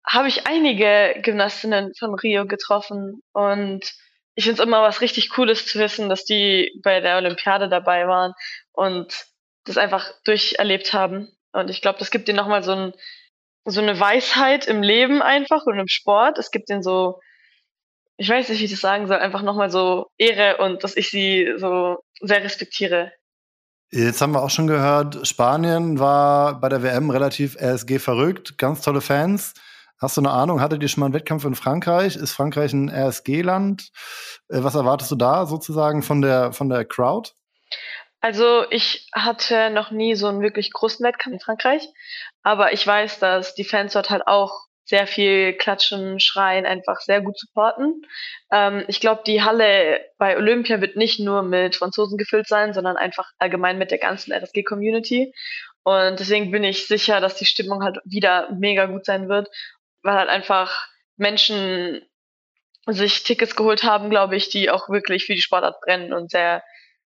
habe ich einige Gymnastinnen von Rio getroffen und ich finde es immer was richtig Cooles zu wissen, dass die bei der Olympiade dabei waren und das einfach durcherlebt haben. Und ich glaube, das gibt ihnen nochmal so, ein, so eine Weisheit im Leben einfach und im Sport. Es gibt ihnen so, ich weiß nicht, wie ich das sagen soll, einfach nochmal so Ehre und dass ich sie so sehr respektiere. Jetzt haben wir auch schon gehört, Spanien war bei der WM relativ RSG verrückt, ganz tolle Fans. Hast du eine Ahnung, hattet ihr schon mal einen Wettkampf in Frankreich? Ist Frankreich ein RSG-Land? Äh, was erwartest du da sozusagen von der, von der Crowd? Also ich hatte noch nie so einen wirklich großen Wettkampf in Frankreich, aber ich weiß, dass die Fans dort halt auch sehr viel klatschen, schreien, einfach sehr gut supporten. Ähm, ich glaube, die Halle bei Olympia wird nicht nur mit Franzosen gefüllt sein, sondern einfach allgemein mit der ganzen RSG-Community. Und deswegen bin ich sicher, dass die Stimmung halt wieder mega gut sein wird, weil halt einfach Menschen sich Tickets geholt haben, glaube ich, die auch wirklich für die Sportart brennen und sehr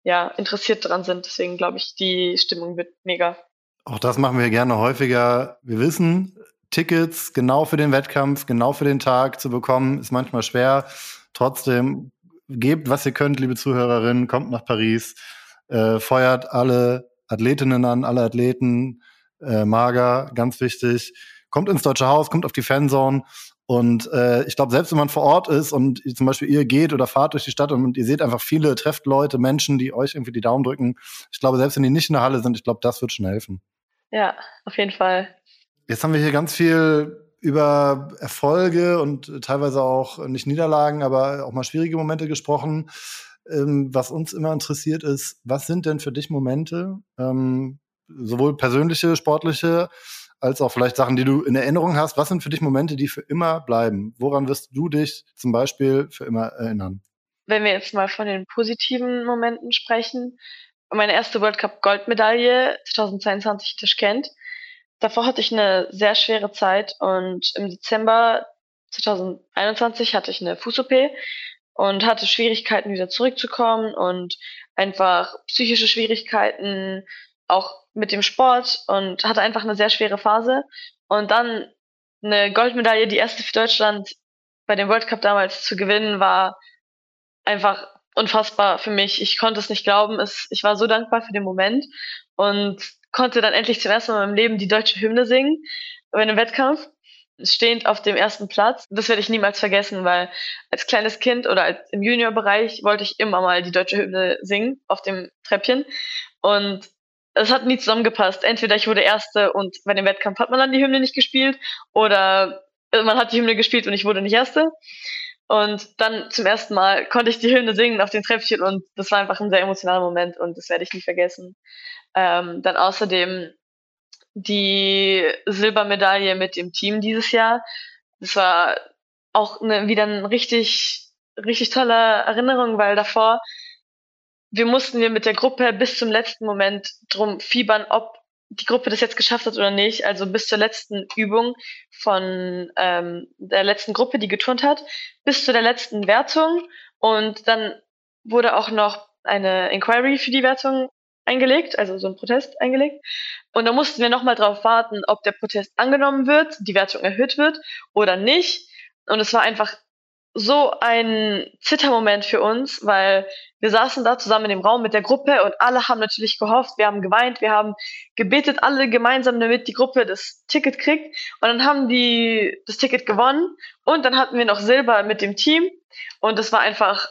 ja, interessiert dran sind. Deswegen glaube ich, die Stimmung wird mega. Auch das machen wir gerne häufiger. Wir wissen, Tickets genau für den Wettkampf, genau für den Tag zu bekommen, ist manchmal schwer. Trotzdem gebt, was ihr könnt, liebe Zuhörerinnen, kommt nach Paris, äh, feuert alle Athletinnen an, alle Athleten, äh, mager, ganz wichtig. Kommt ins Deutsche Haus, kommt auf die Fanzone und äh, ich glaube, selbst wenn man vor Ort ist und zum Beispiel ihr geht oder fahrt durch die Stadt und ihr seht einfach viele, trefft Leute, Menschen, die euch irgendwie die Daumen drücken. Ich glaube, selbst wenn die nicht in der Halle sind, ich glaube, das wird schon helfen. Ja, auf jeden Fall. Jetzt haben wir hier ganz viel über Erfolge und teilweise auch nicht Niederlagen, aber auch mal schwierige Momente gesprochen. Ähm, was uns immer interessiert ist, was sind denn für dich Momente, ähm, sowohl persönliche, sportliche, als auch vielleicht Sachen, die du in Erinnerung hast. Was sind für dich Momente, die für immer bleiben? Woran wirst du dich zum Beispiel für immer erinnern? Wenn wir jetzt mal von den positiven Momenten sprechen, meine erste World Cup Goldmedaille 2022 in Taschkent. Davor hatte ich eine sehr schwere Zeit und im Dezember 2021 hatte ich eine Fuß-OP und hatte Schwierigkeiten wieder zurückzukommen und einfach psychische Schwierigkeiten, auch mit dem Sport und hatte einfach eine sehr schwere Phase. Und dann eine Goldmedaille, die erste für Deutschland bei dem World Cup damals zu gewinnen, war einfach unfassbar für mich. Ich konnte es nicht glauben. Es, ich war so dankbar für den Moment und konnte dann endlich zum ersten Mal in meinem Leben die deutsche Hymne singen bei einem Wettkampf, stehend auf dem ersten Platz. Das werde ich niemals vergessen, weil als kleines Kind oder als im Juniorbereich wollte ich immer mal die deutsche Hymne singen auf dem Treppchen. Und es hat nie zusammengepasst. Entweder ich wurde Erste und bei dem Wettkampf hat man dann die Hymne nicht gespielt oder man hat die Hymne gespielt und ich wurde nicht Erste. Und dann zum ersten Mal konnte ich die Hymne singen auf den Treppchen und das war einfach ein sehr emotionaler Moment und das werde ich nie vergessen. Ähm, dann außerdem die Silbermedaille mit dem Team dieses Jahr. Das war auch eine, wieder eine richtig, richtig tolle Erinnerung, weil davor wir mussten wir mit der Gruppe bis zum letzten Moment drum fiebern, ob die Gruppe das jetzt geschafft hat oder nicht. Also bis zur letzten Übung von ähm, der letzten Gruppe, die geturnt hat, bis zu der letzten Wertung. Und dann wurde auch noch eine Inquiry für die Wertung eingelegt, also so ein Protest eingelegt. Und da mussten wir nochmal drauf warten, ob der Protest angenommen wird, die Wertung erhöht wird oder nicht. Und es war einfach so ein Zittermoment für uns, weil wir saßen da zusammen in dem Raum mit der Gruppe und alle haben natürlich gehofft, wir haben geweint, wir haben gebetet, alle gemeinsam, damit die Gruppe das Ticket kriegt. Und dann haben die das Ticket gewonnen und dann hatten wir noch Silber mit dem Team und das war einfach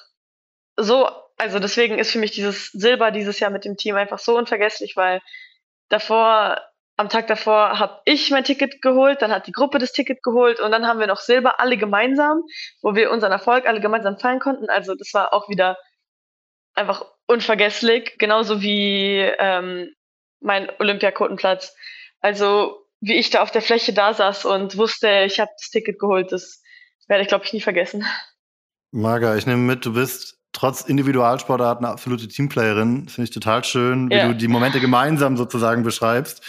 so, also deswegen ist für mich dieses Silber dieses Jahr mit dem Team einfach so unvergesslich, weil davor am Tag davor habe ich mein Ticket geholt, dann hat die Gruppe das Ticket geholt und dann haben wir noch Silber alle gemeinsam, wo wir unseren Erfolg alle gemeinsam feiern konnten. Also das war auch wieder einfach unvergesslich, genauso wie ähm, mein Olympiakotenplatz. Also wie ich da auf der Fläche da saß und wusste, ich habe das Ticket geholt, das werde ich glaube ich nie vergessen. Marga, ich nehme mit, du bist trotz Individualsportart eine absolute Teamplayerin. Finde ich total schön, wie ja. du die Momente gemeinsam sozusagen beschreibst.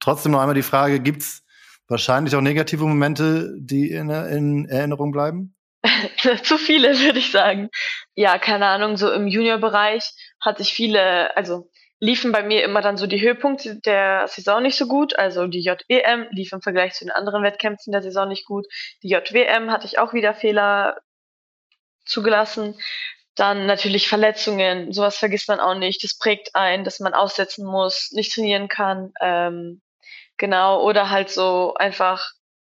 Trotzdem noch einmal die Frage, gibt's wahrscheinlich auch negative Momente, die in, in Erinnerung bleiben? Zu viele, würde ich sagen. Ja, keine Ahnung, so im Juniorbereich hatte ich viele, also liefen bei mir immer dann so die Höhepunkte der Saison nicht so gut. Also die JEM lief im Vergleich zu den anderen Wettkämpfen der Saison nicht gut. Die JWM hatte ich auch wieder Fehler zugelassen. Dann natürlich Verletzungen, sowas vergisst man auch nicht. Das prägt ein, dass man aussetzen muss, nicht trainieren kann. Ähm, genau, oder halt so einfach,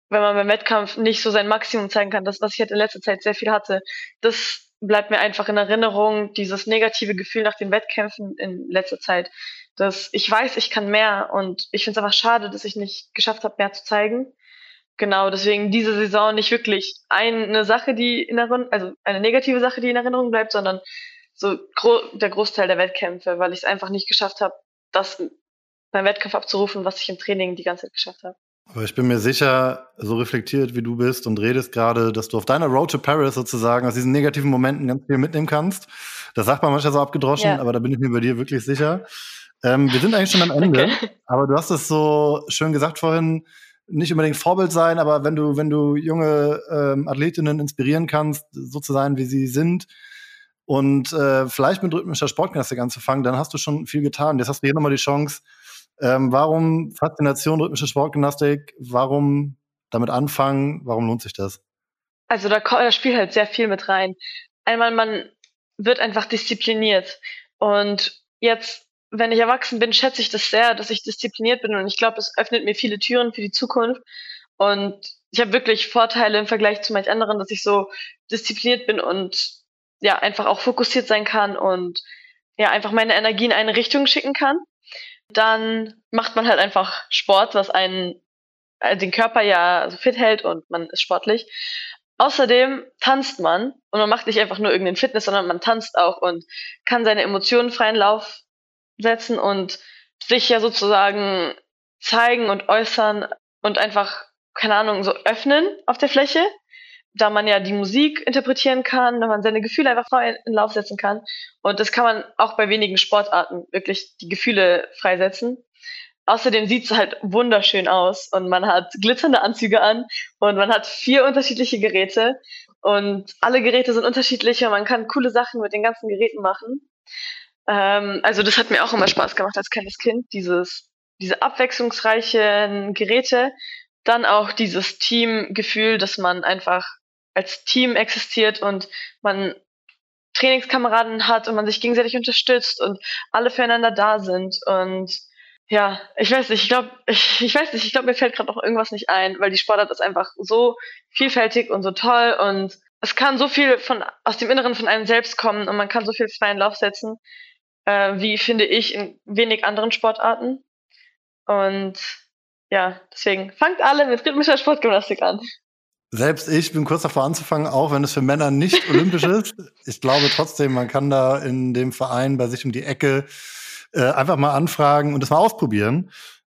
wenn man beim Wettkampf nicht so sein Maximum zeigen kann, das, was ich halt in letzter Zeit sehr viel hatte, das bleibt mir einfach in Erinnerung, dieses negative Gefühl nach den Wettkämpfen in letzter Zeit, dass ich weiß, ich kann mehr und ich finde es einfach schade, dass ich nicht geschafft habe, mehr zu zeigen. Genau, deswegen diese Saison nicht wirklich eine Sache, die in Erinnerung, also eine negative Sache, die in Erinnerung bleibt, sondern so gro der Großteil der Wettkämpfe, weil ich es einfach nicht geschafft habe, das beim Wettkampf abzurufen, was ich im Training die ganze Zeit geschafft habe. Aber ich bin mir sicher, so reflektiert wie du bist und redest gerade, dass du auf deiner Road to Paris sozusagen aus diesen negativen Momenten ganz viel mitnehmen kannst. Das sagt man manchmal so abgedroschen, ja. aber da bin ich mir bei dir wirklich sicher. Ähm, wir sind eigentlich schon am Ende, okay. aber du hast es so schön gesagt vorhin, nicht unbedingt Vorbild sein, aber wenn du, wenn du junge ähm, Athletinnen inspirieren kannst, so zu sein, wie sie sind, und äh, vielleicht mit rhythmischer Sportgymnastik anzufangen, dann hast du schon viel getan. Jetzt hast du hier nochmal die Chance, ähm, warum Faszination rhythmische Sportgymnastik? Warum damit anfangen? Warum lohnt sich das? Also da, da spielt halt sehr viel mit rein. Einmal, man wird einfach diszipliniert. Und jetzt, wenn ich erwachsen bin, schätze ich das sehr, dass ich diszipliniert bin. Und ich glaube, es öffnet mir viele Türen für die Zukunft. Und ich habe wirklich Vorteile im Vergleich zu manch anderen, dass ich so diszipliniert bin und ja, einfach auch fokussiert sein kann und ja, einfach meine Energie in eine Richtung schicken kann dann macht man halt einfach Sport, was einen äh, den Körper ja fit hält und man ist sportlich. Außerdem tanzt man und man macht nicht einfach nur irgendeinen Fitness, sondern man tanzt auch und kann seine Emotionen freien Lauf setzen und sich ja sozusagen zeigen und äußern und einfach, keine Ahnung, so öffnen auf der Fläche da man ja die Musik interpretieren kann, wenn man seine Gefühle einfach frei in Lauf setzen kann. Und das kann man auch bei wenigen Sportarten wirklich die Gefühle freisetzen. Außerdem sieht es halt wunderschön aus und man hat glitzernde Anzüge an und man hat vier unterschiedliche Geräte und alle Geräte sind unterschiedlich und man kann coole Sachen mit den ganzen Geräten machen. Ähm, also das hat mir auch immer Spaß gemacht als kleines Kind, dieses, diese abwechslungsreichen Geräte, dann auch dieses Teamgefühl, dass man einfach als Team existiert und man Trainingskameraden hat und man sich gegenseitig unterstützt und alle füreinander da sind und ja, ich weiß nicht, ich glaube, ich, ich weiß nicht, ich glaube, mir fällt gerade noch irgendwas nicht ein, weil die Sportart ist einfach so vielfältig und so toll und es kann so viel von aus dem Inneren von einem selbst kommen und man kann so viel freien Lauf setzen, äh, wie finde ich in wenig anderen Sportarten. Und ja, deswegen fangt alle mit rhythmischer Sportgymnastik an. Selbst ich bin kurz davor anzufangen, auch wenn es für Männer nicht olympisch ist. Ich glaube trotzdem, man kann da in dem Verein bei sich um die Ecke äh, einfach mal anfragen und das mal ausprobieren.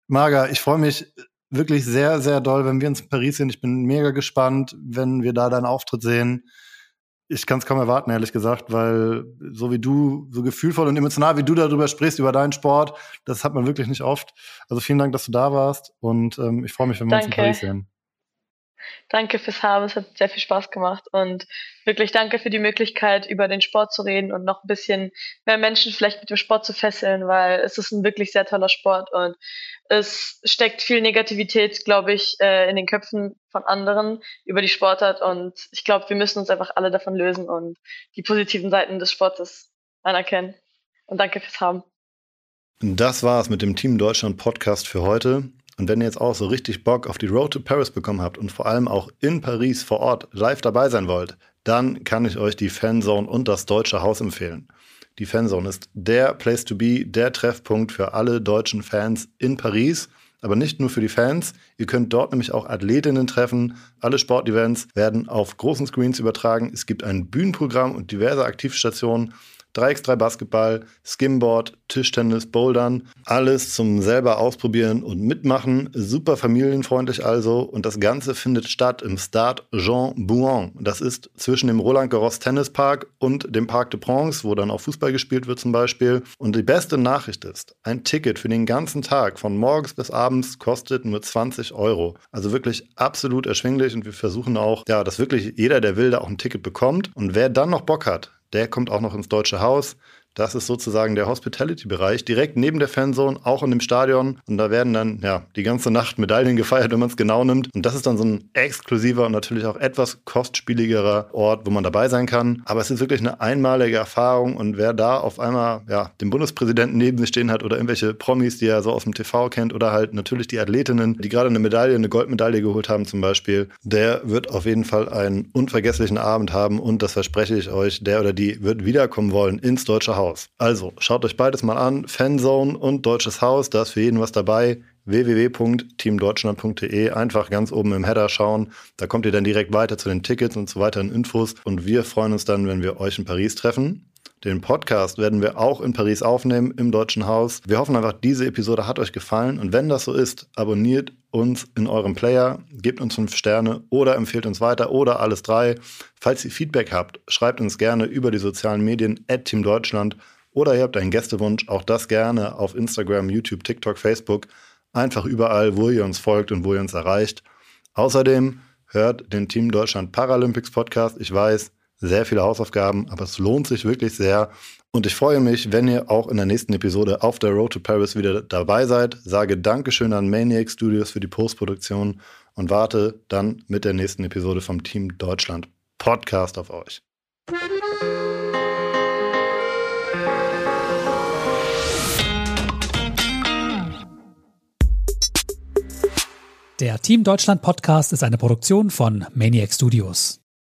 Marga, ich freue mich wirklich sehr, sehr doll, wenn wir uns in Paris sind. Ich bin mega gespannt, wenn wir da deinen Auftritt sehen. Ich kann es kaum erwarten, ehrlich gesagt, weil so wie du, so gefühlvoll und emotional, wie du darüber sprichst, über deinen Sport, das hat man wirklich nicht oft. Also vielen Dank, dass du da warst und ähm, ich freue mich, wenn wir Danke. uns in Paris sehen. Danke fürs Haben, es hat sehr viel Spaß gemacht und wirklich danke für die Möglichkeit, über den Sport zu reden und noch ein bisschen mehr Menschen vielleicht mit dem Sport zu fesseln, weil es ist ein wirklich sehr toller Sport und es steckt viel Negativität, glaube ich, äh, in den Köpfen von anderen über die Sportart und ich glaube, wir müssen uns einfach alle davon lösen und die positiven Seiten des Sportes anerkennen. Und danke fürs Haben. Das war's mit dem Team Deutschland Podcast für heute. Und wenn ihr jetzt auch so richtig Bock auf die Road to Paris bekommen habt und vor allem auch in Paris vor Ort live dabei sein wollt, dann kann ich euch die Fanzone und das Deutsche Haus empfehlen. Die Fanzone ist der Place to be, der Treffpunkt für alle deutschen Fans in Paris. Aber nicht nur für die Fans. Ihr könnt dort nämlich auch Athletinnen treffen. Alle Sportevents werden auf großen Screens übertragen. Es gibt ein Bühnenprogramm und diverse Aktivstationen. 3x3 Basketball, Skimboard, Tischtennis, Bouldern. Alles zum selber ausprobieren und mitmachen. Super familienfreundlich also. Und das Ganze findet statt im Stade Jean Bouin. Das ist zwischen dem Roland Garros Tennispark und dem Parc de Prince, wo dann auch Fußball gespielt wird zum Beispiel. Und die beste Nachricht ist, ein Ticket für den ganzen Tag von morgens bis abends kostet nur 20 Euro. Also wirklich absolut erschwinglich und wir versuchen auch, ja, dass wirklich jeder, der will, da auch ein Ticket bekommt. Und wer dann noch Bock hat, der kommt auch noch ins Deutsche Haus. Das ist sozusagen der Hospitality-Bereich, direkt neben der Fanzone, auch in dem Stadion. Und da werden dann ja die ganze Nacht Medaillen gefeiert, wenn man es genau nimmt. Und das ist dann so ein exklusiver und natürlich auch etwas kostspieligerer Ort, wo man dabei sein kann. Aber es ist wirklich eine einmalige Erfahrung. Und wer da auf einmal ja, den Bundespräsidenten neben sich stehen hat oder irgendwelche Promis, die er so aus dem TV kennt oder halt natürlich die Athletinnen, die gerade eine Medaille, eine Goldmedaille geholt haben zum Beispiel, der wird auf jeden Fall einen unvergesslichen Abend haben. Und das verspreche ich euch, der oder die wird wiederkommen wollen ins Deutsche Haus. Haus. Also schaut euch beides mal an. Fanzone und Deutsches Haus, da ist für jeden was dabei www.teamdeutschland.de einfach ganz oben im Header schauen. Da kommt ihr dann direkt weiter zu den Tickets und zu weiteren Infos. Und wir freuen uns dann, wenn wir euch in Paris treffen. Den Podcast werden wir auch in Paris aufnehmen, im Deutschen Haus. Wir hoffen einfach, diese Episode hat euch gefallen. Und wenn das so ist, abonniert uns in eurem Player, gebt uns fünf Sterne oder empfehlt uns weiter oder alles drei. Falls ihr Feedback habt, schreibt uns gerne über die sozialen Medien at Team Deutschland oder ihr habt einen Gästewunsch, auch das gerne auf Instagram, YouTube, TikTok, Facebook. Einfach überall, wo ihr uns folgt und wo ihr uns erreicht. Außerdem hört den Team Deutschland Paralympics Podcast. Ich weiß, sehr viele Hausaufgaben, aber es lohnt sich wirklich sehr. Und ich freue mich, wenn ihr auch in der nächsten Episode auf der Road to Paris wieder dabei seid. Sage Dankeschön an Maniac Studios für die Postproduktion und warte dann mit der nächsten Episode vom Team Deutschland Podcast auf euch. Der Team Deutschland Podcast ist eine Produktion von Maniac Studios.